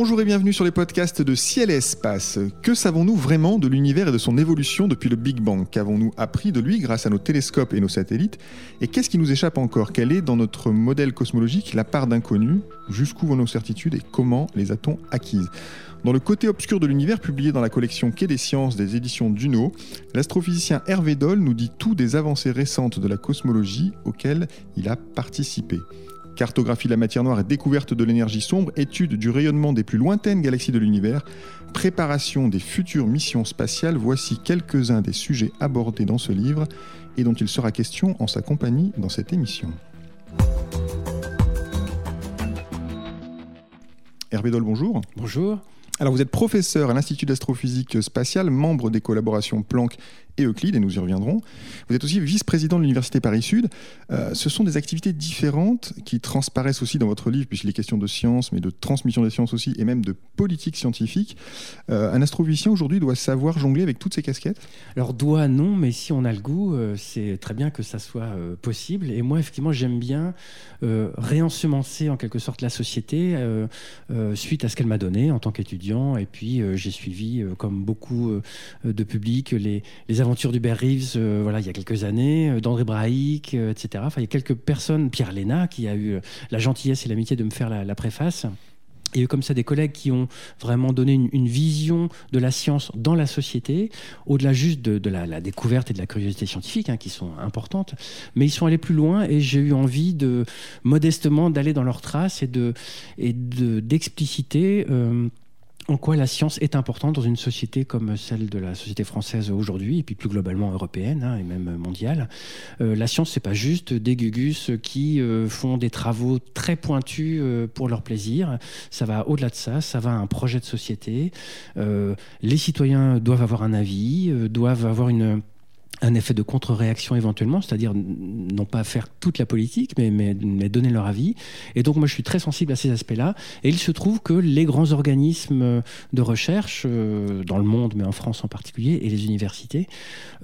Bonjour et bienvenue sur les podcasts de Ciel et Espace. Que savons-nous vraiment de l'univers et de son évolution depuis le Big Bang? Qu'avons-nous appris de lui grâce à nos télescopes et nos satellites? Et qu'est-ce qui nous échappe encore? Quelle est dans notre modèle cosmologique la part d'inconnu? Jusqu'où vont nos certitudes et comment les a-t-on acquises? Dans le côté obscur de l'univers, publié dans la collection Quai des sciences des éditions Duno, l'astrophysicien Hervé Doll nous dit tout des avancées récentes de la cosmologie auxquelles il a participé. Cartographie de la matière noire et découverte de l'énergie sombre, étude du rayonnement des plus lointaines galaxies de l'univers, préparation des futures missions spatiales, voici quelques-uns des sujets abordés dans ce livre et dont il sera question en sa compagnie dans cette émission. Hervé Doll, bonjour. Bonjour. Alors vous êtes professeur à l'Institut d'astrophysique spatiale, membre des collaborations Planck Euclide, et nous y reviendrons. Vous êtes aussi vice-président de l'Université Paris-Sud. Euh, ce sont des activités différentes qui transparaissent aussi dans votre livre, puisqu'il est question de science, mais de transmission des sciences aussi, et même de politique scientifique. Euh, un astrophysicien aujourd'hui doit savoir jongler avec toutes ces casquettes? Alors doit, non, mais si on a le goût, euh, c'est très bien que ça soit possible. Et moi, effectivement, j'aime bien réensemencer en quelque sorte la société suite à ce qu'elle m'a donné en tant qu'étudiant. Et puis, j'ai suivi, comme beaucoup de publics, les, les aventure d'Hubert Reeves, euh, voilà, il y a quelques années, euh, d'André Braic, euh, etc. Il y a quelques personnes, Pierre Léna, qui a eu la gentillesse et l'amitié de me faire la, préface. Il y a eu comme ça des collègues qui ont vraiment donné une, vision de la science dans la société, au-delà juste de, la, découverte et de la curiosité scientifique, hein, qui sont importantes, mais ils sont allés plus loin et j'ai eu envie de modestement d'aller dans leurs traces et de et d'expliciter en quoi la science est importante dans une société comme celle de la société française aujourd'hui, et puis plus globalement européenne hein, et même mondiale. Euh, la science, c'est pas juste des gugus qui euh, font des travaux très pointus euh, pour leur plaisir. Ça va au-delà de ça, ça va à un projet de société. les citoyens doivent avoir un avis, doivent avoir une un effet de contre-réaction éventuellement, c'est-à-dire non pas faire toute la politique, mais, donner leur avis. Et donc moi je suis très sensible à ces aspects-là. Et il se trouve que les grands organismes de recherche, euh, dans le monde, mais en France en particulier, et les universités,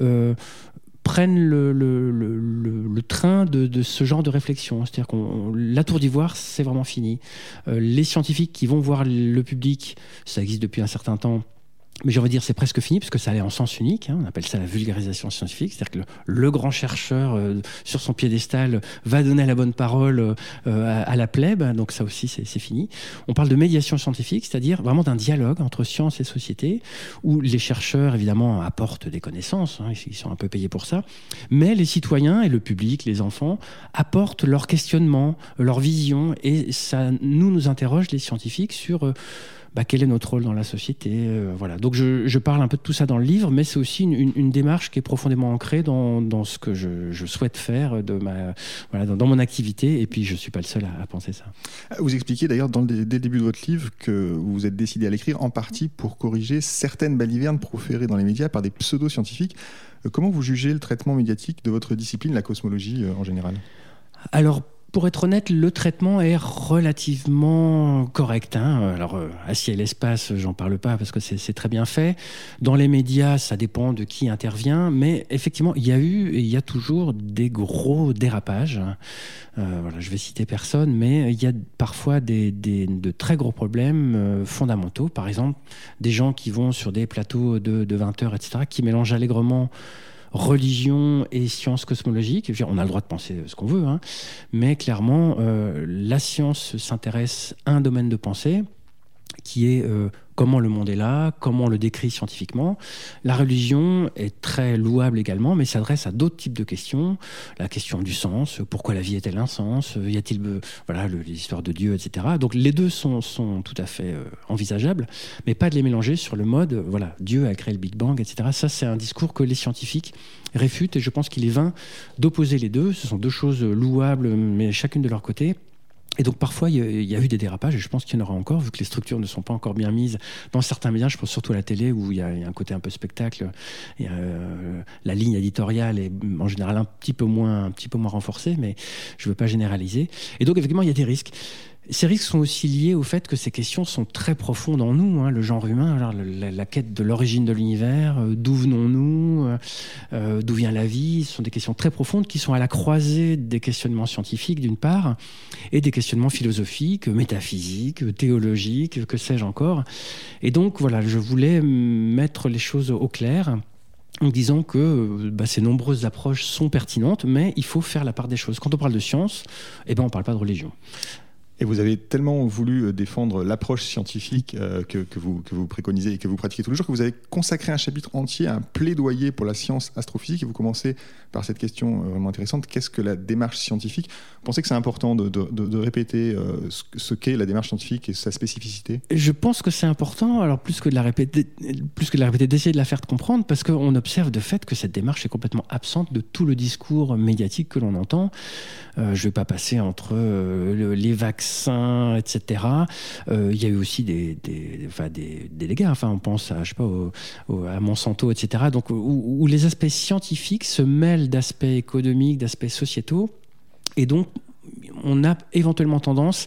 euh, prennent le, train de, de, ce genre de réflexion. C'est-à-dire que la tour d'ivoire, c'est vraiment fini. Euh, les scientifiques qui vont voir le public, ça existe depuis un certain temps, mais j'ai envie de dire c'est presque fini puisque ça allait en sens unique. Hein. on appelle ça la vulgarisation scientifique, c'est-à-dire que le, grand chercheur euh, sur son piédestal va donner la bonne parole euh, à, la plèbe. Donc ça aussi c'est fini. On parle de médiation scientifique, c'est-à-dire vraiment d'un dialogue entre science et société où les chercheurs évidemment apportent des connaissances, hein, ils sont un peu payés pour ça, mais les citoyens et le public, les enfants apportent leurs questionnements, leur vision et ça nous nous interroge les scientifiques sur euh, bah, quel est notre rôle dans la société. Euh, voilà. Donc je, parle un peu de tout ça dans le livre, mais c'est aussi une, démarche qui est profondément ancrée dans, ce que je, souhaite faire de ma, voilà, dans, mon activité. Et puis je ne suis pas le seul à, penser ça. Vous expliquez d'ailleurs dès le début de votre livre que vous vous êtes décidé à l'écrire en partie pour corriger certaines balivernes proférées dans les médias par des pseudo-scientifiques. Euh, comment vous jugez le traitement médiatique de votre discipline, la cosmologie euh, en général? Alors pour être honnête, le traitement est relativement correct. Hein. Alors, euh, à ciel espace, j'en parle pas parce que c'est très bien fait. Dans les médias, ça dépend de qui intervient, mais effectivement, il y a eu et il y a toujours des gros dérapages. Euh, voilà, je vais citer personne, mais il y a parfois des, de très gros problèmes euh, fondamentaux. Par exemple, des gens qui vont sur des plateaux de, de 20 heures, etc., qui mélangent allègrement religion et sciences cosmologiques. On a le droit de penser ce qu'on veut, hein. mais clairement, euh, la science s'intéresse à un domaine de pensée qui est euh, comment le monde est là, comment on le décrit scientifiquement. La religion est très louable également, mais s'adresse à d'autres types de questions. La question du sens, pourquoi la vie est-elle un sens Y a-t-il voilà l'histoire de Dieu, etc. Donc les deux sont, sont tout à fait euh, envisageables, mais pas de les mélanger sur le mode voilà Dieu a créé le Big Bang, etc. Ça c'est un discours que les scientifiques réfutent et je pense qu'il est vain d'opposer les deux. Ce sont deux choses louables, mais chacune de leur côté. Et donc parfois il y, a eu des dérapages et je pense qu'il y en aura encore vu que les structures ne sont pas encore bien mises dans certains médias. Je pense surtout à la télé où il y a, un côté un peu spectacle. Euh, la ligne éditoriale est en général un petit peu moins, un petit peu moins renforcée, mais je ne veux pas généraliser. Et donc effectivement il y a des risques. Ces risques sont aussi liés au fait que ces questions sont très profondes en nous, hein, le genre humain, la, quête de l'origine de l'univers, euh, d'où venons-nous, euh, euh, d'où vient la vie, ce sont des questions très profondes qui sont à la croisée des questionnements scientifiques d'une part et des questionnements philosophiques, métaphysiques, théologiques, que sais-je encore. Et donc voilà, je voulais mettre les choses au clair en disant que bah, ces nombreuses approches sont pertinentes, mais il faut faire la part des choses. Quand on parle de science, eh ben, on ne parle pas de religion. Et vous avez tellement voulu euh, défendre l'approche scientifique euh, que, vous, que vous préconisez et que vous pratiquez tous les jours que vous avez consacré un chapitre entier à un plaidoyer pour la science astrophysique. Et vous commencez par cette question euh, vraiment intéressante qu'est-ce que la démarche scientifique? Vous pensez que c'est important de, de, répéter ce qu'est la démarche scientifique et sa spécificité? Je pense que c'est important, alors plus que de la répéter, plus que de la répéter, d'essayer de la faire comprendre, parce qu'on observe de fait que cette démarche est complètement absente de tout le discours médiatique que l'on entend. je ne vais pas passer entre les vaccins etc. Euh, il y a eu aussi des, des, des, dégâts. Enfin, on pense à, je sais pas, à Monsanto, etc. Donc, où, les aspects scientifiques se mêlent d'aspects économiques, d'aspects sociétaux. Et donc, on a éventuellement tendance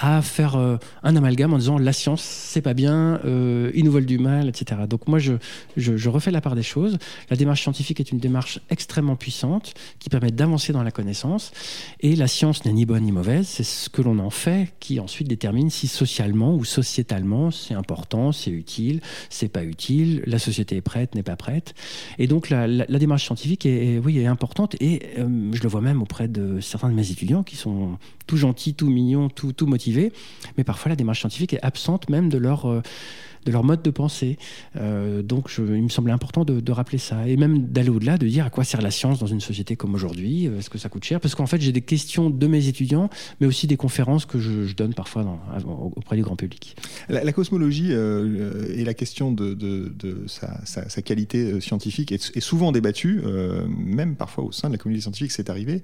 à faire euh, un amalgame en disant la science, c'est pas bien, euh, ils nous veulent du mal, etc. Donc moi, je, je, refais la part des choses. La démarche scientifique est une démarche extrêmement puissante qui permet d'avancer dans la connaissance. Et la science n'est ni bonne ni mauvaise, c'est ce que l'on en fait qui ensuite détermine si socialement ou sociétalement c'est important, c'est utile, c'est pas utile, la société est prête, n'est pas prête. Et donc la, démarche scientifique est, oui, est importante et euh, je le vois même auprès de certains de mes étudiants qui sont tout gentils, tout mignons, tout, tout motivés mais parfois la démarche scientifique est absente même de leur euh, de leur mode de pensée. Euh, donc il me semblait important de, rappeler ça. Et même d'aller au-delà, de dire à quoi sert la science dans une société comme aujourd'hui, euh, est-ce que ça coûte cher? Parce qu'en fait, j'ai des questions de mes étudiants, mais aussi des conférences que je, donne parfois auprès du grand public. La, cosmologie euh, et la question de, sa, qualité scientifique est, souvent débattue, même parfois au sein de la communauté scientifique, c'est arrivé.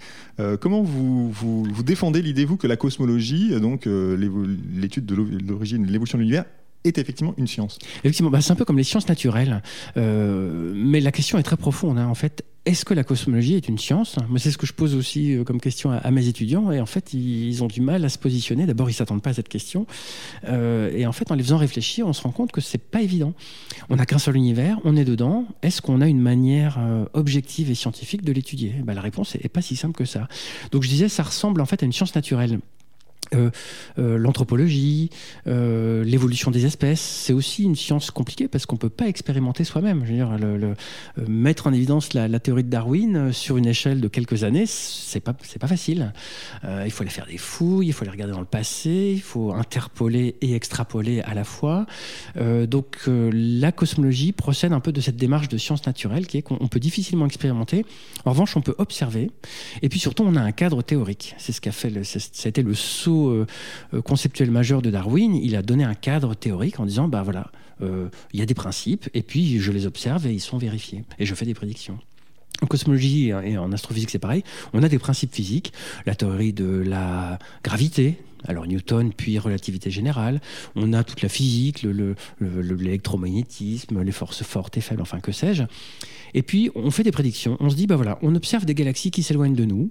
comment vous, vous, vous défendez l'idée, vous, que la cosmologie, donc l'étude de l'origine, l'évolution de l'univers, est effectivement une science. Effectivement, bah, c'est un peu comme les sciences naturelles, euh, mais la question est très profonde. Hein. En fait, est-ce que la cosmologie est une science? C'est ce que je pose aussi euh, comme question à, mes étudiants, et en fait, ils ont du mal à se positionner. D'abord, ils s'attendent pas à cette question, euh, et en fait, en les faisant réfléchir, on se rend compte que c'est pas évident. On n'a qu'un seul univers, on est dedans. Est-ce qu'on a une manière objective et scientifique de l'étudier? Bah, La réponse est pas si simple que ça. Donc, je disais, ça ressemble en fait à une science naturelle. Euh, euh, l'anthropologie, euh, l'évolution des espèces, c'est aussi une science compliquée parce qu'on ne peut pas expérimenter soi-même. Mettre en évidence la, théorie de Darwin sur une échelle de quelques années, c'est pas pas facile. il faut aller faire des fouilles, il faut aller regarder dans le passé, il faut interpoler et extrapoler à la fois. donc la cosmologie procède un peu de cette démarche de science naturelle qui est qu'on peut difficilement expérimenter. En revanche, on peut observer. Et puis surtout, on a un cadre théorique. C'est ce qu'a fait, le, le saut euh, euh, conceptuel majeur de Darwin, il a donné un cadre théorique en disant, bah voilà, euh, il y a des principes, et puis je les observe et ils sont vérifiés, et je fais des prédictions. En cosmologie et en astrophysique, c'est pareil. On a des principes physiques, la théorie de la gravité, alors Newton, puis relativité générale. On a toute la physique, l'électromagnétisme, le, les forces fortes et faibles, enfin que sais-je. Et puis on fait des prédictions. On se dit, bah voilà, on observe des galaxies qui s'éloignent de nous.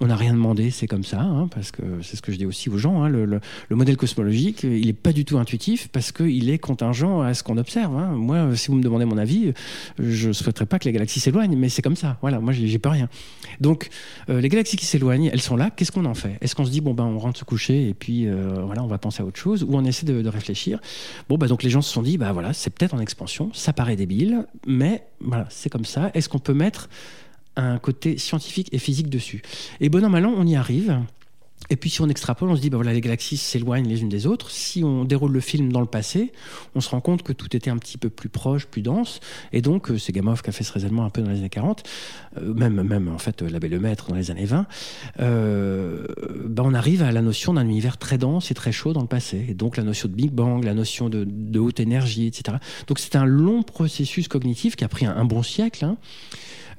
On n'a rien demandé, c'est comme ça, hein, parce que c'est ce que je dis aussi aux gens. Hein, le, modèle cosmologique, il n'est pas du tout intuitif parce qu'il est contingent à ce qu'on observe. Hein. Moi, si vous me demandez mon avis, je ne souhaiterais pas que les galaxies s'éloignent, mais c'est comme ça. Voilà, moi, j'ai pas rien. Donc, euh, les galaxies qui s'éloignent, elles sont là. Qu'est-ce qu'on en fait? Est-ce qu'on se dit, bon, ben, on rentre se coucher et puis euh, voilà, on va penser à autre chose, ou on essaie de, réfléchir Bon, bah, donc les gens se sont dit, bah voilà, c'est peut-être en expansion, ça paraît débile, mais voilà, c'est comme ça. Est-ce qu'on peut mettre un côté scientifique et physique dessus? Et bon an, mal on y arrive. Et puis si on extrapole, on se dit, bah voilà, les galaxies s'éloignent les unes des autres. Si on déroule le film dans le passé, on se rend compte que tout était un petit peu plus proche, plus dense. Et donc, euh, c'est Gamow qui a fait ce raisonnement un peu dans les années 40, euh, même, même en fait l'abbé Maître dans les années 20. Euh, bah on arrive à la notion d'un univers très dense et très chaud dans le passé. Et donc la notion de Big Bang, la notion de, haute énergie, etc. Donc c'est un long processus cognitif qui a pris un, bon siècle. Hein.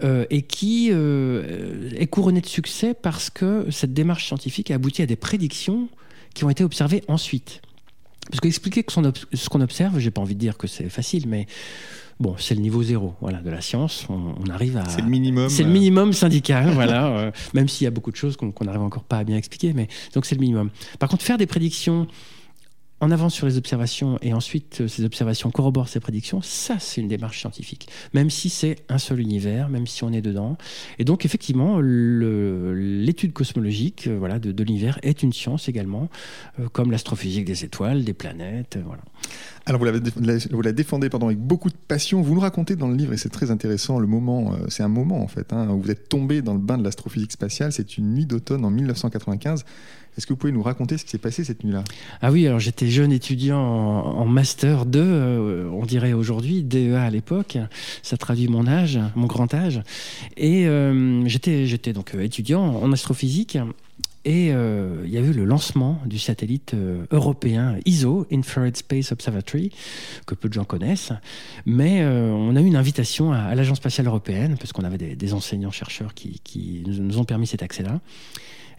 Euh, et qui euh, est couronné de succès parce que cette démarche scientifique a abouti à des prédictions qui ont été observées ensuite. Parce qu'expliquer ce qu'on observe, j'ai pas envie de dire que c'est facile, mais bon, c'est le niveau zéro voilà, de la science. On, arrive à. C'est le minimum. C'est le minimum syndical, voilà. même s'il y a beaucoup de choses qu'on n'arrive encore pas à bien expliquer, mais donc c'est le minimum. Par contre, faire des prédictions en avance sur les observations et ensuite euh, ces observations corroborent ces prédictions, ça c'est une démarche scientifique. Même si c'est un seul univers, même si on est dedans. Et donc effectivement, l'étude cosmologique euh, voilà, de, l'univers est une science également, euh, comme l'astrophysique des étoiles, des planètes. voilà. Alors vous, vous la défendez pardon, avec beaucoup de passion. Vous nous racontez dans le livre, et c'est très intéressant, le moment, c'est un moment en fait, hein, où vous êtes tombé dans le bain de l'astrophysique spatiale. C'est une nuit d'automne en 1995. Est-ce que vous pouvez nous raconter ce qui s'est passé cette nuit-là? Ah oui, alors j'étais jeune étudiant en, master 2, euh, on dirait aujourd'hui, DEA à l'époque. Ça traduit mon âge, mon grand âge. Et euh, j'étais, j'étais donc euh, étudiant en astrophysique. Et il y a eu le lancement du satellite européen ISO, Infrared Space Observatory, que peu de gens connaissent. Mais on a eu une invitation à, l'Agence spatiale européenne, parce qu'on avait des, enseignants-chercheurs qui, qui, nous ont permis cet accès-là.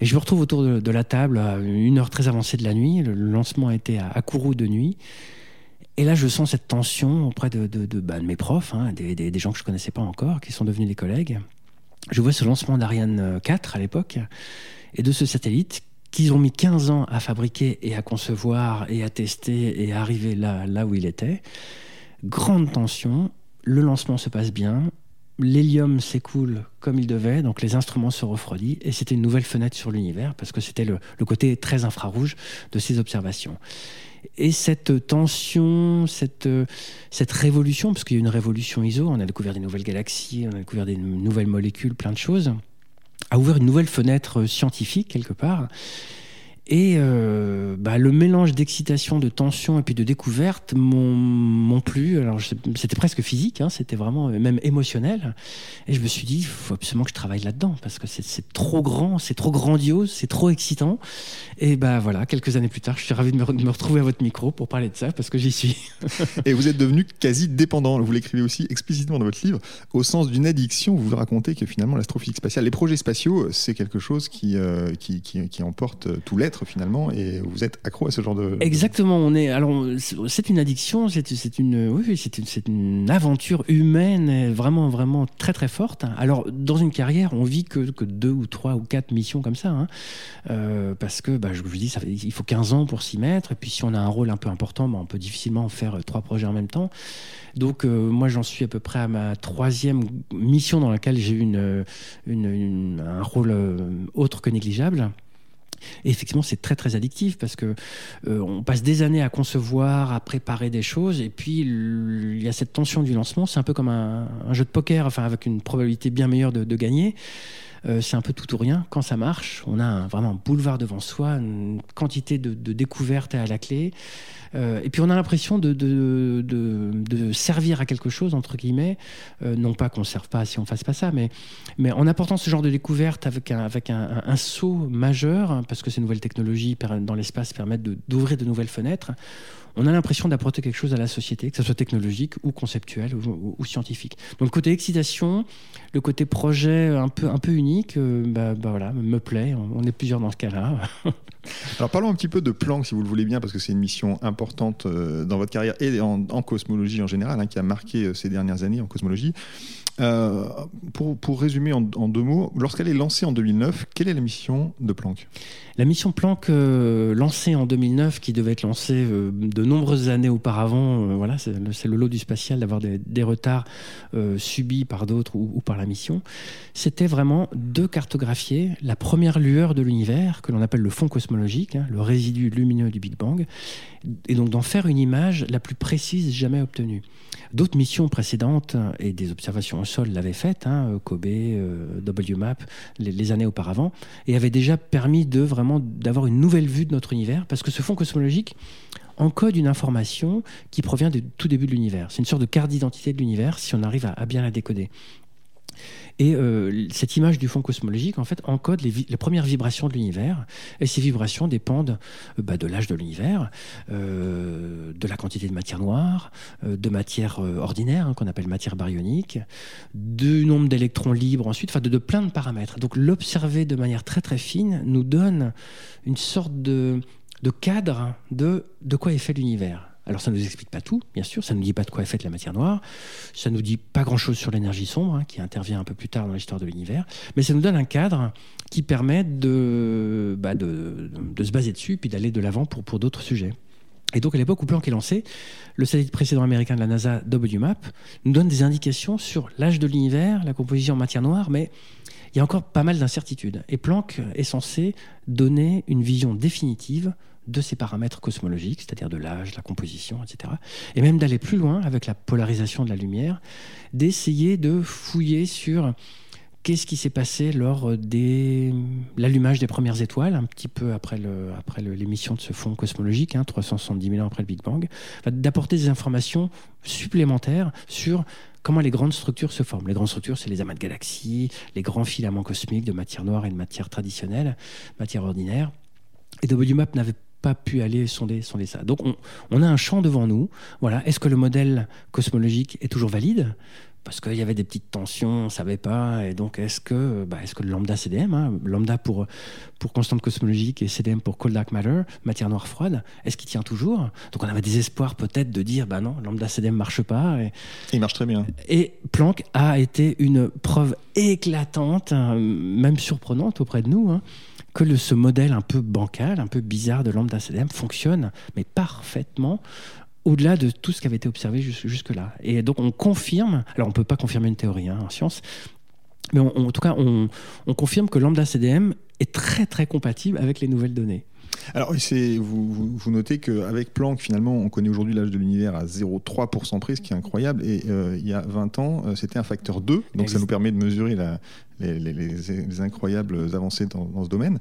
Et je me retrouve autour de, la table à une heure très avancée de la nuit. Le lancement a été à, Kourou de nuit. Et là, je sens cette tension auprès de, bah, mes profs, hein, des, des, gens que je connaissais pas encore, qui sont devenus des collègues. Je vois ce lancement d'Ariane 4 à l'époque, et de ce satellite qu'ils ont mis 15 ans à fabriquer et à concevoir et à tester et à arriver là, où il était. Grande tension, le lancement se passe bien, l'hélium s'écoule comme il devait, donc les instruments se refroidissent, et c'était une nouvelle fenêtre sur l'univers, parce que c'était le, côté très infrarouge de ces observations. Et cette tension, cette, cette révolution, parce qu'il y a une révolution ISO, on a découvert des nouvelles galaxies, on a découvert des nouvelles molécules, plein de choses, a ouvert une nouvelle fenêtre scientifique quelque part. Et euh, bah, le mélange d'excitation, de tension et puis de découverte m'ont plu. Alors c'était presque physique, hein, c'était vraiment euh, même émotionnel. Et je me suis dit, il faut absolument que je travaille là-dedans parce que c'est trop grand, c'est trop grandiose, c'est trop excitant. Et bah voilà, quelques années plus tard, je suis ravi de me, retrouver à votre micro pour parler de ça parce que j'y suis. et vous êtes devenu quasi dépendant. Vous l'écrivez aussi explicitement dans votre livre, au sens d'une addiction. Vous racontez que finalement l'astrophysique spatiale, les projets spatiaux, c'est quelque chose qui, euh, emporte tout l'être finalement et vous êtes accro à ce genre de exactement on est alors c'est une addiction c'est une oui c'est une, aventure humaine vraiment vraiment très très forte. Alors dans une carrière on vit que, deux ou trois ou quatre missions comme ça hein. euh, parce que bah, je vous dis il faut 15 ans pour s'y mettre et puis si on a un rôle un peu important bah, on peut difficilement faire euh, trois projets en même temps. Donc euh, moi j'en suis à peu près à ma troisième mission dans laquelle j'ai eu un rôle autre que négligeable et effectivement, c'est très très addictif parce que euh, on passe des années à concevoir, à préparer des choses, et puis il y a cette tension du lancement. C'est un peu comme un, jeu de poker, enfin avec une probabilité bien meilleure de, gagner. Euh, c'est un peu tout ou rien. Quand ça marche, on a vraiment un boulevard devant soi, une quantité de, de découvertes à la clé. Euh, et puis on a l'impression de, de, de, servir à quelque chose, entre guillemets. Euh, non pas qu'on ne serve pas si on ne fasse pas ça, mais, mais en apportant ce genre de découverte avec un, avec un, saut majeur, hein, parce que ces nouvelles technologies dans l'espace permettent d'ouvrir de, nouvelles fenêtres, on a l'impression d'apporter quelque chose à la société, que ce soit technologique ou conceptuel ou, scientifique. Donc le côté excitation, le côté projet un peu, un peu unique, euh, bah, bah, voilà, me plaît. On est plusieurs dans ce cas-là. Alors parlons un petit peu de Planck, si vous le voulez bien, parce que c'est une mission importante euh, dans votre carrière et en, cosmologie en général, hein, qui a marqué euh, ces dernières années en cosmologie. Euh, pour, pour, résumer en, deux mots, lorsqu'elle est lancée en 2009, quelle est la mission de Planck? La mission Planck lancée en 2009, qui devait être lancée de nombreuses années auparavant, voilà, c'est le, lot du spatial d'avoir des, retards subis par d'autres ou, par la mission, c'était vraiment de cartographier la première lueur de l'univers, que l'on appelle le fond cosmologique Hein, le résidu lumineux du Big Bang, et donc d'en faire une image la plus précise jamais obtenue. D'autres missions précédentes et des observations au sol l'avaient fait, hein, Kobe, euh, WMAP, les, années auparavant, et avaient déjà permis de vraiment d'avoir une nouvelle vue de notre univers, parce que ce fond cosmologique encode une information qui provient du tout début de l'univers. C'est une sorte de carte d'identité de l'univers si on arrive à bien la décoder. Et euh, cette image du fond cosmologique, en fait, encode les, premières vibrations de l'univers. Et ces vibrations dépendent euh, bah, de l'âge de l'univers, euh, de la quantité de matière noire, de matière ordinaire, hein, qu'on appelle matière baryonique, du nombre d'électrons libres ensuite, enfin de, plein de paramètres. Donc l'observer de manière très très fine nous donne une sorte de de cadre de, de quoi est fait l'univers. Alors ça ne nous explique pas tout, bien sûr, ça ne nous dit pas de quoi est faite la matière noire, ça ne nous dit pas grand-chose sur l'énergie sombre, hein, qui intervient un peu plus tard dans l'histoire de l'univers, mais ça nous donne un cadre qui permet de, bah de, se baser dessus, puis d'aller de l'avant pour, pour d'autres sujets. Et donc à l'époque où Planck est lancé, le satellite précédent américain de la NASA, WMAP, nous donne des indications sur l'âge de l'univers, la composition en matière noire, mais il y a encore pas mal d'incertitudes. Et Planck est censé donner une vision définitive de ces paramètres cosmologiques, c'est-à-dire de l'âge, la composition, etc. Et même d'aller plus loin avec la polarisation de la lumière, d'essayer de fouiller sur qu'est-ce qui s'est passé lors de l'allumage des premières étoiles, un petit peu après, le, après l'émission de ce fond cosmologique, hein, 370 000 ans après le Big Bang, d'apporter des informations supplémentaires sur comment les grandes structures se forment. Les grandes structures, c'est les amas de galaxies, les grands filaments cosmiques de matière noire et de matière traditionnelle, matière ordinaire. Et WMAP n'avait pas pu aller sonder, sonder ça. Donc on, a un champ devant nous. Voilà. Est-ce que le modèle cosmologique est toujours valide? Parce qu'il y avait des petites tensions, on ne savait pas. Et donc, est-ce que, bah, est-ce que le lambda CDM, hein, lambda pour, pour constante cosmologique et CDM pour cold dark matter, matière noire froide, est-ce qu'il tient toujours? Donc, on avait des espoirs peut-être de dire, bah non, lambda CDM marche pas. Et, il marche très bien. Et Planck a été une preuve éclatante, même surprenante auprès de nous. Hein, que le, ce modèle un peu bancal, un peu bizarre de lambda CDM fonctionne, mais parfaitement au-delà de tout ce qui avait été observé jusque-là. Et donc on confirme, alors on ne peut pas confirmer une théorie hein, en science, mais en tout cas on, on confirme que lambda CDM est très très compatible avec les nouvelles données. Alors, vous, vous, notez qu'avec Planck, finalement, on connaît aujourd'hui l'âge de l'univers à 0,3% près, ce qui est incroyable. Et euh, il y a 20 ans, euh, c'était un facteur 2. Donc, ça nous permet de mesurer la, les, incroyables avancées dans, ce domaine.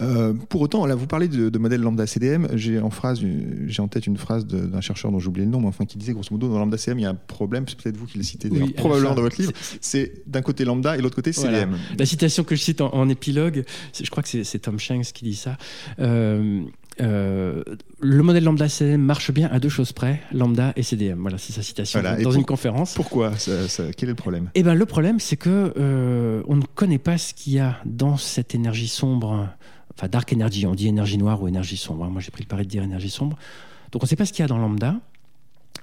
Euh, pour autant, là, vous parlez de, modèle lambda CDM. J'ai en, phrase, j'ai en tête une phrase d'un chercheur dont j'ai oublié le nom, mais enfin, qui disait grosso modo, dans lambda CDM, il y a un problème, c'est peut-être vous qui le citez probablement dans votre livre. C'est d'un côté lambda et l'autre côté CDM. La citation que je cite en, épilogue, je crois que c'est Tom Shanks qui dit ça. Euh, euh, le modèle lambda CDM marche bien à deux choses près, lambda et CDM. Voilà, c'est sa citation dans une conférence. Pourquoi Quel est le problème? Eh ben, le problème, c'est que euh, on ne connaît pas ce qu'il y a dans cette énergie sombre, enfin dark energy. On dit énergie noire ou énergie sombre. Hein. Moi, j'ai pris le pari de dire énergie sombre. Donc, on ne sait pas ce qu'il y a dans lambda.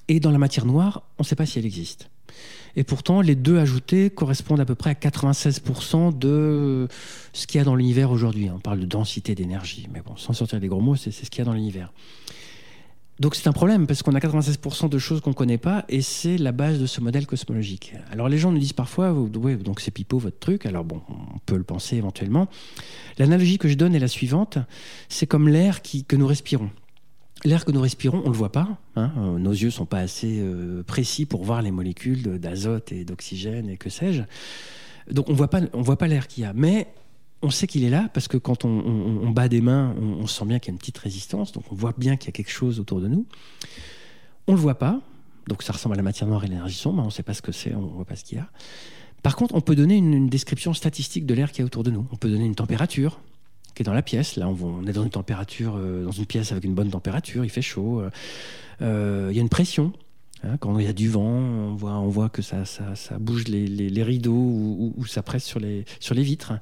Et dans la matière noire, on ne sait pas si elle existe. Et pourtant, les deux ajoutés correspondent à peu près à 96% de ce qu'il y a dans l'univers aujourd'hui. On parle de densité d'énergie, mais bon, sans sortir des gros mots, c'est ce qu'il y a dans l'univers. Donc c'est un problème parce qu'on a 96% de choses qu'on ne connaît pas et c'est la base de ce modèle cosmologique. Alors les gens nous disent parfois, oui, donc c'est pipeau votre truc, alors bon, on peut le penser éventuellement. L'analogie que je donne est la suivante, c'est comme l'air que nous respirons. L'air que nous respirons, on ne le voit pas. Hein. Euh, nos yeux ne sont pas assez euh, précis pour voir les molécules d'azote et d'oxygène et que sais-je. Donc on ne voit pas l'air qu'il y a. Mais on sait qu'il est là parce que quand on, bat des mains, on, sent bien qu'il y a une petite résistance. Donc on voit bien qu'il y a quelque chose autour de nous. On ne le voit pas. Donc ça ressemble à la matière noire et l'énergie sombre. On ne sait pas ce que c'est, on ne voit pas ce qu'il y a. Par contre, on peut donner une description statistique de l'air qui est autour de nous. On peut donner une température qui est dans la pièce. Là, on, est dans une température, euh, dans une pièce avec une bonne température, il fait chaud. Euh, euh, il y a une pression. Hein, quand il y a du vent, on voit, on voit que ça, ça, bouge les, rideaux ou, ça presse sur les, sur les vitres.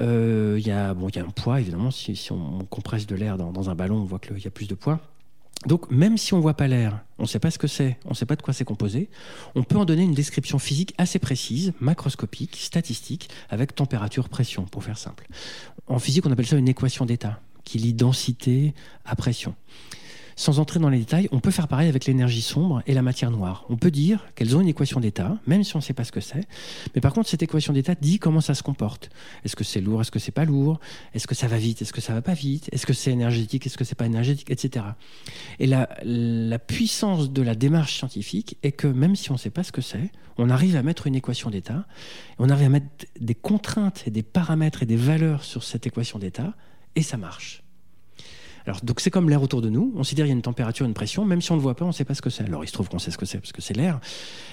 Il y, a, bon, y a un poids, évidemment. Si, on, compresse de l'air dans, dans, un ballon, on voit qu'il y a plus de poids. Donc même si on voit pas l'air, on ne sait pas ce que c'est, on ne sait pas de quoi c'est composé, on peut en donner une description physique assez précise, macroscopique, statistique, avec température, pression, pour faire simple. En physique, on appelle ça une équation d'état, qui lie densité à pression. Sans entrer dans les détails, on peut faire pareil avec l'énergie sombre et la matière noire. On peut dire qu'elles ont une équation d'état, même si on ne sait pas ce que c'est. Mais par contre, cette équation d'état dit comment ça se comporte. Est-ce que c'est lourd Est-ce que c'est pas lourd? Est-ce que ça va vite Est-ce que ça va pas vite? Est-ce que c'est énergétique Est-ce que c'est pas énergétique Etc. Et la, la puissance de la démarche scientifique est que même si on ne sait pas ce que c'est, on arrive à mettre une équation d'état, on arrive à mettre des contraintes et des paramètres et des valeurs sur cette équation d'état, et ça marche donc c'est comme l'air autour de nous. On sait dire qu'il y a une température, une pression, même si on ne le voit pas, on ne sait pas ce que c'est. Alors il se trouve qu'on sait ce que c'est parce que c'est l'air.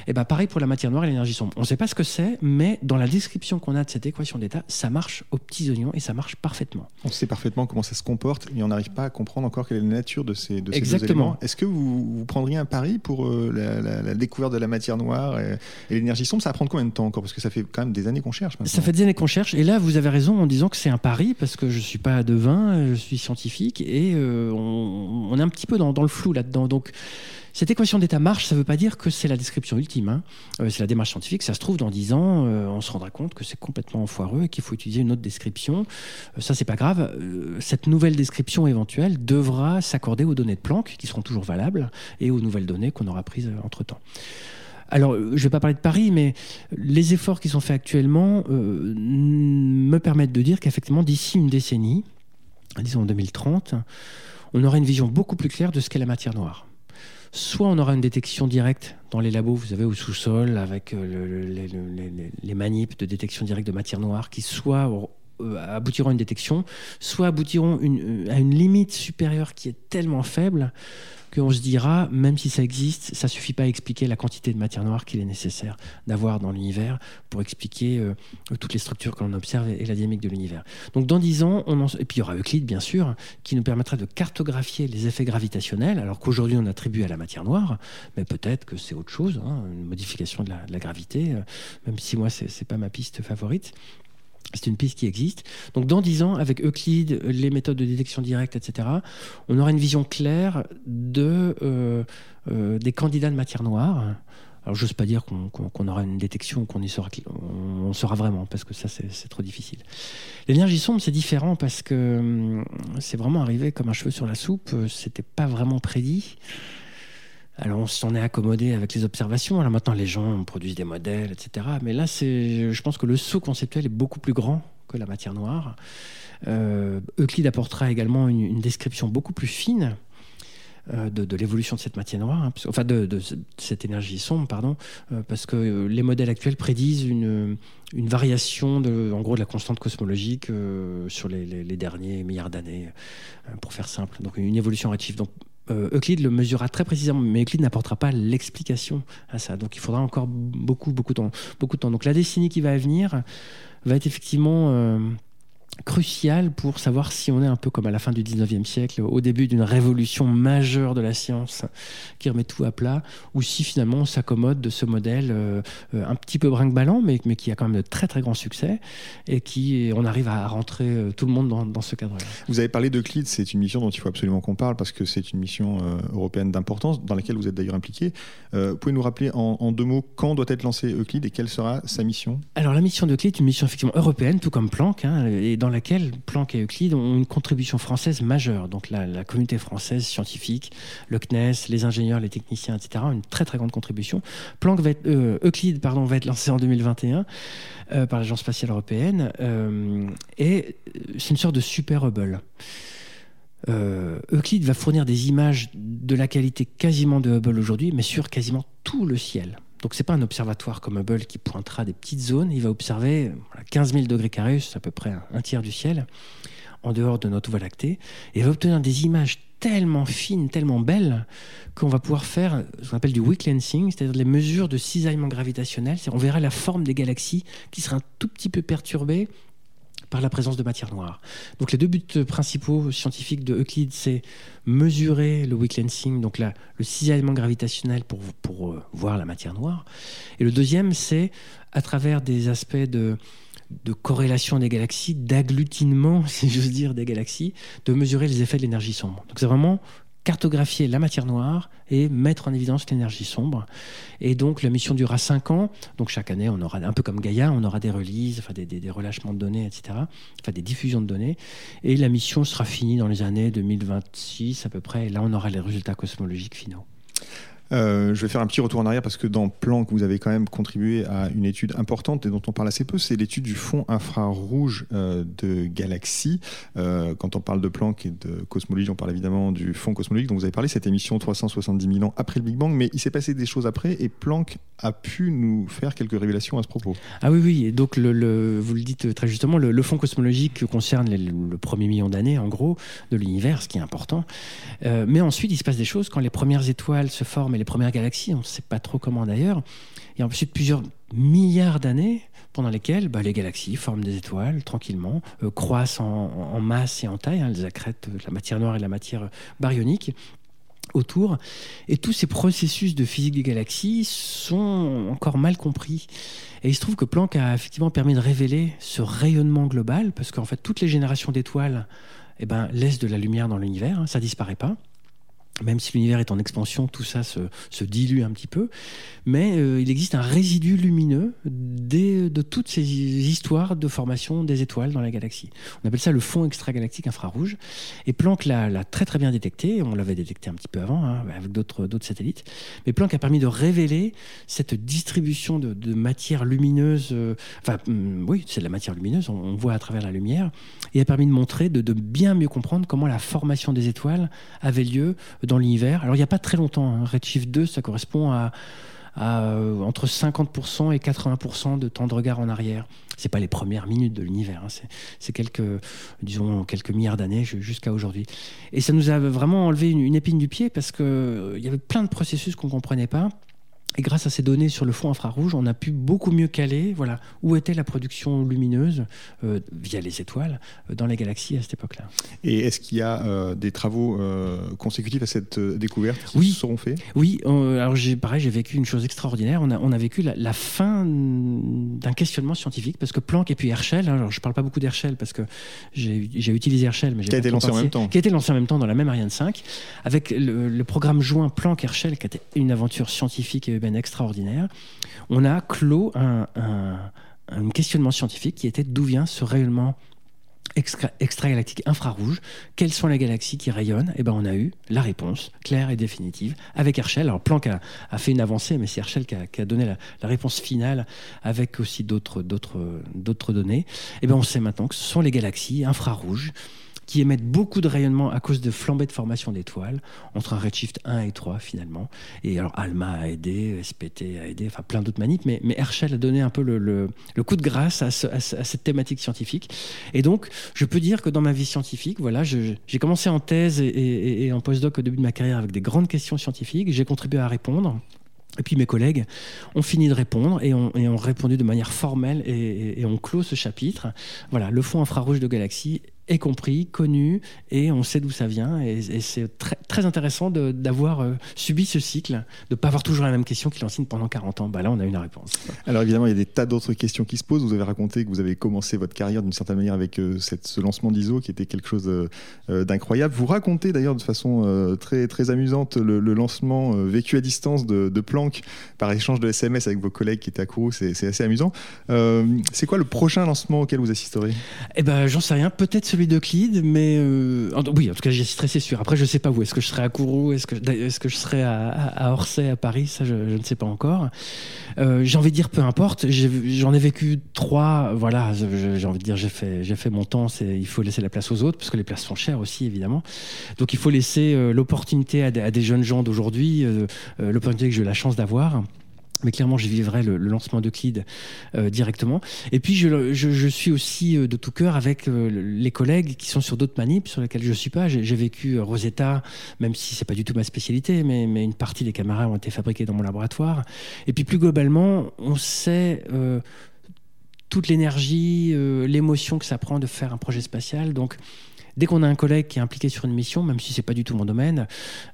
Et bien pareil pour la matière noire et l'énergie sombre. On ne sait pas ce que c'est, mais dans la description qu'on a de cette équation d'état, ça marche aux petits oignons et ça marche parfaitement. On sait parfaitement comment ça se comporte, mais on n'arrive pas à comprendre encore quelle est la nature de ces, de Exactement. Est-ce que vous, prendriez un pari pour euh, la, découverte de la matière noire et, l'énergie sombre? Ça va prendre combien de temps encore? Parce que ça fait quand même des années qu'on cherche. Ça fait des années qu'on cherche. Et là, vous avez raison en disant que c'est un pari parce que je ne suis pas devin, je suis scientifique. Et et on, on, est un petit peu dans, dans le flou là-dedans. Donc cette équation d'état marche, ça ne veut pas dire que c'est la description ultime. Hein. Euh, c'est la démarche scientifique. Ça se trouve, dans 10 ans, euh, on se rendra compte que c'est complètement foireux et qu'il faut utiliser une autre description. Euh, ça, c'est pas grave. cette nouvelle description éventuelle devra s'accorder aux données de Planck, qui seront toujours valables, et aux nouvelles données qu'on aura prises entre-temps. Alors, je ne vais pas parler de Paris, mais les efforts qui sont faits actuellement me permettent de dire qu'effectivement, d'ici une décennie, disons 2030, on aura une vision beaucoup plus claire de ce qu'est la matière noire. Soit on aura une détection directe dans les labos, vous savez, au sous-sol, avec euh, les, manips de détection directe de matière noire, qui soit aboutiront à une détection, soit aboutiront euh, à une limite supérieure qui est tellement faible qu'on se dira, même si ça existe, ça suffit pas à expliquer la quantité de matière noire qu'il est nécessaire d'avoir dans l'univers pour expliquer euh, toutes les structures que l'on observe et, la dynamique de l'univers. Donc dans 10 ans, on et puis il y aura Euclide bien sûr, qui nous permettra de cartographier les effets gravitationnels, alors qu'aujourd'hui on attribue à la matière noire, mais peut-être que c'est autre chose, hein, une modification de la, gravité, euh, même si moi c'est pas ma piste favorite. C'est une piste qui existe. Donc dans 10 ans, avec Euclide, les méthodes de détection directe, etc., on aura une vision claire de, euh, euh, des candidats de matière noire. Alors j'ose pas dire qu'on aura une détection, qu'on y sera, vraiment, parce que ça c'est trop difficile. L'énergie sombre c'est différent parce que hum, c'est vraiment arrivé comme un cheveu sur la soupe. C'était pas vraiment prédit. Alors on s'en est accommodé avec les observations. Alors maintenant les gens produisent des modèles, etc. Mais là, je pense que le saut conceptuel est beaucoup plus grand que la matière noire. Euh, Euclide apportera également une, description beaucoup plus fine euh, de, l'évolution de cette matière noire, hein, enfin de, cette énergie sombre, pardon, euh, parce que les modèles actuels prédisent une, variation de, en gros, de la constante cosmologique sur les, derniers milliards d'années, pour faire simple. Donc une évolution relative. Donc euh, Euclide le mesurera très précisément, mais Euclide n'apportera pas l'explication à ça. Donc il faudra encore beaucoup, beaucoup de temps. Beaucoup de temps. Donc la décennie qui va venir va être effectivement euh, crucial pour savoir si on est un peu comme à la fin du 19e siècle, au début d'une révolution majeure de la science qui remet tout à plat, ou si finalement on s'accommode de ce modèle euh, euh, un petit peu brinque-ballant, mais, mais qui a quand même de très très grands succès, et qui on arrive à rentrer euh, tout le monde dans, dans ce cadre-là. Vous avez parlé d'Euclide, c'est une mission dont il faut absolument qu'on parle, parce que c'est une mission européenne d'importance, dans laquelle vous êtes d'ailleurs impliqué. vous pouvez nous rappeler en, en, deux mots quand doit être lancé Euclide et quelle sera sa mission? Alors la mission d'Euclide est une mission effectivement européenne, tout comme Planck, hein, et dans laquelle Planck et Euclide ont une contribution française majeure. Donc la, communauté française scientifique, le CNES, les ingénieurs, les techniciens, etc., ont une très très grande contribution. Planck va être, euh, Euclide pardon, va être lancé en 2021 euh, par l'Agence spatiale européenne euh, et c'est une sorte de super Hubble. Euclide va fournir des images de la qualité quasiment de Hubble aujourd'hui, mais sur quasiment tout le ciel. Donc c'est pas un observatoire comme Hubble qui pointera des petites zones. Il va observer 15 000 degrés carrés, c'est à peu près un, tiers du ciel, en dehors de notre Voie lactée, et va obtenir des images tellement fines, tellement belles, qu'on va pouvoir faire ce qu'on appelle du weak lensing, c'est-à-dire les mesures de cisaillement gravitationnel. On verra la forme des galaxies qui sera un tout petit peu perturbée par la présence de matière noire. Donc les deux buts principaux scientifiques de Euclide, c'est mesurer le weak lensing, donc le cisaillement gravitationnel pour, euh, voir la matière noire. Et le deuxième, c'est à travers des aspects de, de corrélation des galaxies, d'agglutinement, si j'ose dire, des galaxies, de mesurer les effets de l'énergie sombre. Donc c'est vraiment cartographier la matière noire et mettre en évidence l'énergie sombre. Et donc la mission durera 5 ans. Donc chaque année, on aura un peu comme Gaïa, on aura des releases, enfin des, des, relâchements de données, etc. Enfin des diffusions de données. Et la mission sera finie dans les années 2026 à peu près. Et là, on aura les résultats cosmologiques finaux. Euh, je vais faire un petit retour en arrière parce que dans Planck, vous avez quand même contribué à une étude importante et dont on parle assez peu, c'est l'étude du fond infrarouge euh, de galaxies. Euh, quand on parle de Planck et de cosmologie, on parle évidemment du fond cosmologique dont vous avez parlé, cette émission 370 000 ans après le Big Bang, mais il s'est passé des choses après et Planck a pu nous faire quelques révélations à ce propos. Ah oui, oui, donc vous le dites très justement, le, fond cosmologique concerne le premier million d'années en gros de l'univers, ce qui est important. mais ensuite, il se passe des choses quand les premières étoiles se forment les premières galaxies, on ne sait pas trop comment d'ailleurs. Et ensuite plusieurs milliards d'années pendant lesquelles bah, les galaxies forment des étoiles tranquillement, euh, croissent en, masse et en taille, hein, elles accrètent la matière noire et la matière baryonique autour. Et tous ces processus de physique des galaxies sont encore mal compris. Et il se trouve que Planck a effectivement permis de révéler ce rayonnement global, parce qu'en fait, toutes les générations d'étoiles eh ben, laisse de la lumière dans l'univers, hein, ça disparaît pas même si l'univers est en expansion, tout ça se, dilue un petit peu. Mais euh, il existe un résidu lumineux de toutes ces histoires de formation des étoiles dans la galaxie. On appelle ça le fond extragalactique infrarouge. Et Planck l'a très très bien détecté. On l'avait détecté un petit peu avant hein, avec d'autres satellites. Mais Planck a permis de révéler cette distribution de, matière lumineuse. Euh, enfin, hum, oui, c'est de la matière lumineuse, on, voit à travers la lumière. Et a permis de montrer, de bien mieux comprendre comment la formation des étoiles avait lieu dans l'univers. Alors il n'y a pas très longtemps, hein. Redshift 2, ça correspond à, euh, entre 50% et 80% de temps de regard en arrière. C'est pas les premières minutes de l'univers, hein. c'est quelques, disons, quelques milliards d'années jusqu'à aujourd'hui. Et ça nous a vraiment enlevé une, épine du pied parce qu'il euh, y avait plein de processus qu'on comprenait pas. Et grâce à ces données sur le fond infrarouge, on a pu beaucoup mieux caler voilà, où était la production lumineuse euh, via les étoiles euh, dans les galaxies à cette époque-là. Et est-ce qu'il y a euh, des travaux consécutifs à cette découverte qui oui. seront faits? Oui, alors j'ai, pareil, j'ai vécu une chose extraordinaire. On a, on a vécu la, fin d'un questionnement scientifique parce que Planck et puis Herschel, hein, alors je ne parle pas beaucoup d'Herschel parce que j'ai, utilisé Herschel, mais j'ai qui a été lancé en même temps. Qui a été lancé en même temps dans la même Ariane 5 avec le, le programme joint Planck-Herschel qui a été une aventure scientifique et extraordinaire, on a clos un, questionnement scientifique qui était d'où vient ce rayonnement extragalactique infrarouge, quelles sont les galaxies qui rayonnent? Et eh ben on a eu la réponse claire et définitive avec Herschel. Alors Planck a, fait une avancée, mais c'est Herschel qui a, donné la, réponse finale avec aussi d'autres données. Et eh ben on sait maintenant que ce sont les galaxies infrarouges qui émettent beaucoup de rayonnement à cause de flambées de formation d'étoiles, entre un redshift 1 et 3 finalement. Et alors ALMA a aidé, SPT a aidé, enfin plein d'autres manips, mais, Herschel a donné un peu le, le, coup de grâce à, cette thématique scientifique. Et donc, je peux dire que dans ma vie scientifique, voilà, j'ai commencé en thèse et, et en postdoc au début de ma carrière avec des grandes questions scientifiques, j'ai contribué à répondre. Et puis mes collègues ont fini de répondre et ont, et ont répondu de manière formelle et, et, on clôt ce chapitre. Voilà, le fond infrarouge de galaxies est compris, connu, et on sait d'où ça vient. Et, c'est très, très intéressant d'avoir euh, subi ce cycle, de ne pas avoir toujours la même question qui l'enseigne pendant 40 ans. Bah là, on a une réponse. Alors évidemment, il y a des tas d'autres questions qui se posent. Vous avez raconté que vous avez commencé votre carrière d'une certaine manière avec euh, cette, ce lancement d'ISO qui était quelque chose euh, d'incroyable. Vous racontez d'ailleurs de façon très, très amusante le, lancement vécu à distance de, de, Planck par échange de SMS avec vos collègues qui étaient à Kourou. C'est assez amusant. c'est quoi le prochain lancement auquel vous assisterez? Eh ben, j'en sais rien. Peut-être celui d'Euclide, mais euh, oui, en tout cas, j'y assisterai, c'est sûr. Après, je sais pas où. Est-ce que je serai à Kourou Est-ce que, est-ce que je serai à, Orsay, à Paris Ça, je, ne sais pas encore. Euh, j'ai envie de dire, peu importe. J'en ai, vécu trois. Voilà, j'ai envie de dire, j'ai fait, fait mon temps. Il faut laisser la place aux autres, parce que les places sont chères aussi, évidemment. Donc, il faut laisser euh, l'opportunité à, des jeunes gens d'aujourd'hui, l'opportunité que j'ai eu la chance d'avoir mais clairement, je vivrai le, lancement d'Euclide euh, directement. Et puis, je, suis aussi euh, de tout cœur avec euh, les collègues qui sont sur d'autres manips sur lesquels je ne suis pas. J'ai vécu Rosetta, même si c'est pas du tout ma spécialité, mais, mais, une partie des caméras ont été fabriquées dans mon laboratoire. Et puis, plus globalement, on sait toute l'énergie, l'émotion que ça prend de faire un projet spatial. Donc, dès qu'on a un collègue qui est impliqué sur une mission, même si c'est pas du tout mon domaine,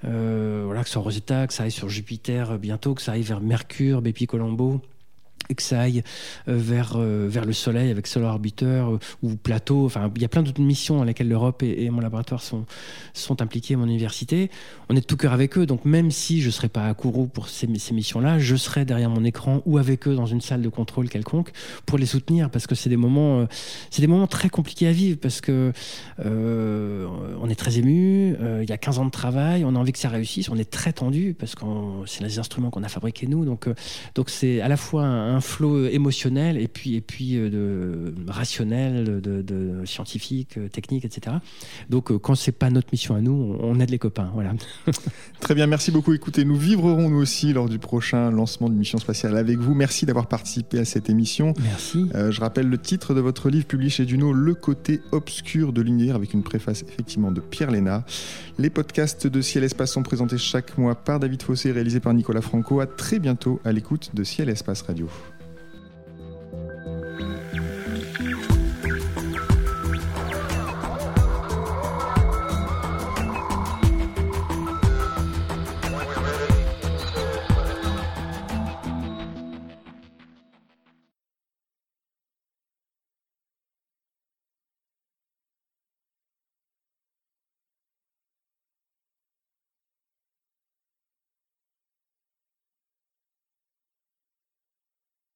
euh, que ce soit Rosetta, que ça aille sur Jupiter bientôt, que ça aille vers Mercure, Bepi Colombo, que ça aille euh, vers, euh, le Soleil avec Solar Orbiter euh, ou Plateau. Enfin, il y a plein d'autres missions dans lesquelles l'Europe et, mon laboratoire sont, sont impliqués, mon université. On est de tout cœur avec eux, donc même si je ne serais pas à Kourou pour ces, ces missions-là, je serai derrière mon écran ou avec eux dans une salle de contrôle quelconque pour les soutenir parce que c'est des moments, c'est des moments très compliqués à vivre parce que on est très ému, il y a 15 ans de travail, on a envie que ça réussisse, on est très tendu parce que c'est les instruments qu'on a fabriqués nous, donc donc c'est à la fois un flot émotionnel et puis, et puis euh, de, rationnel, de, scientifique, euh, technique, etc. Donc euh, quand c'est pas notre mission à nous, on aide les copains. Voilà. Très bien, merci beaucoup. Écoutez, nous vivrons nous aussi lors du prochain lancement d'une mission spatiale avec vous. Merci d'avoir participé à cette émission. Merci. je rappelle le titre de votre livre publié chez Duno, Le côté obscur de l'univers, avec une préface effectivement de Pierre Léna. Les podcasts de Ciel Espace sont présentés chaque mois par David Fossé, réalisés par Nicolas Franco. À très bientôt à l'écoute de Ciel Espace Radio.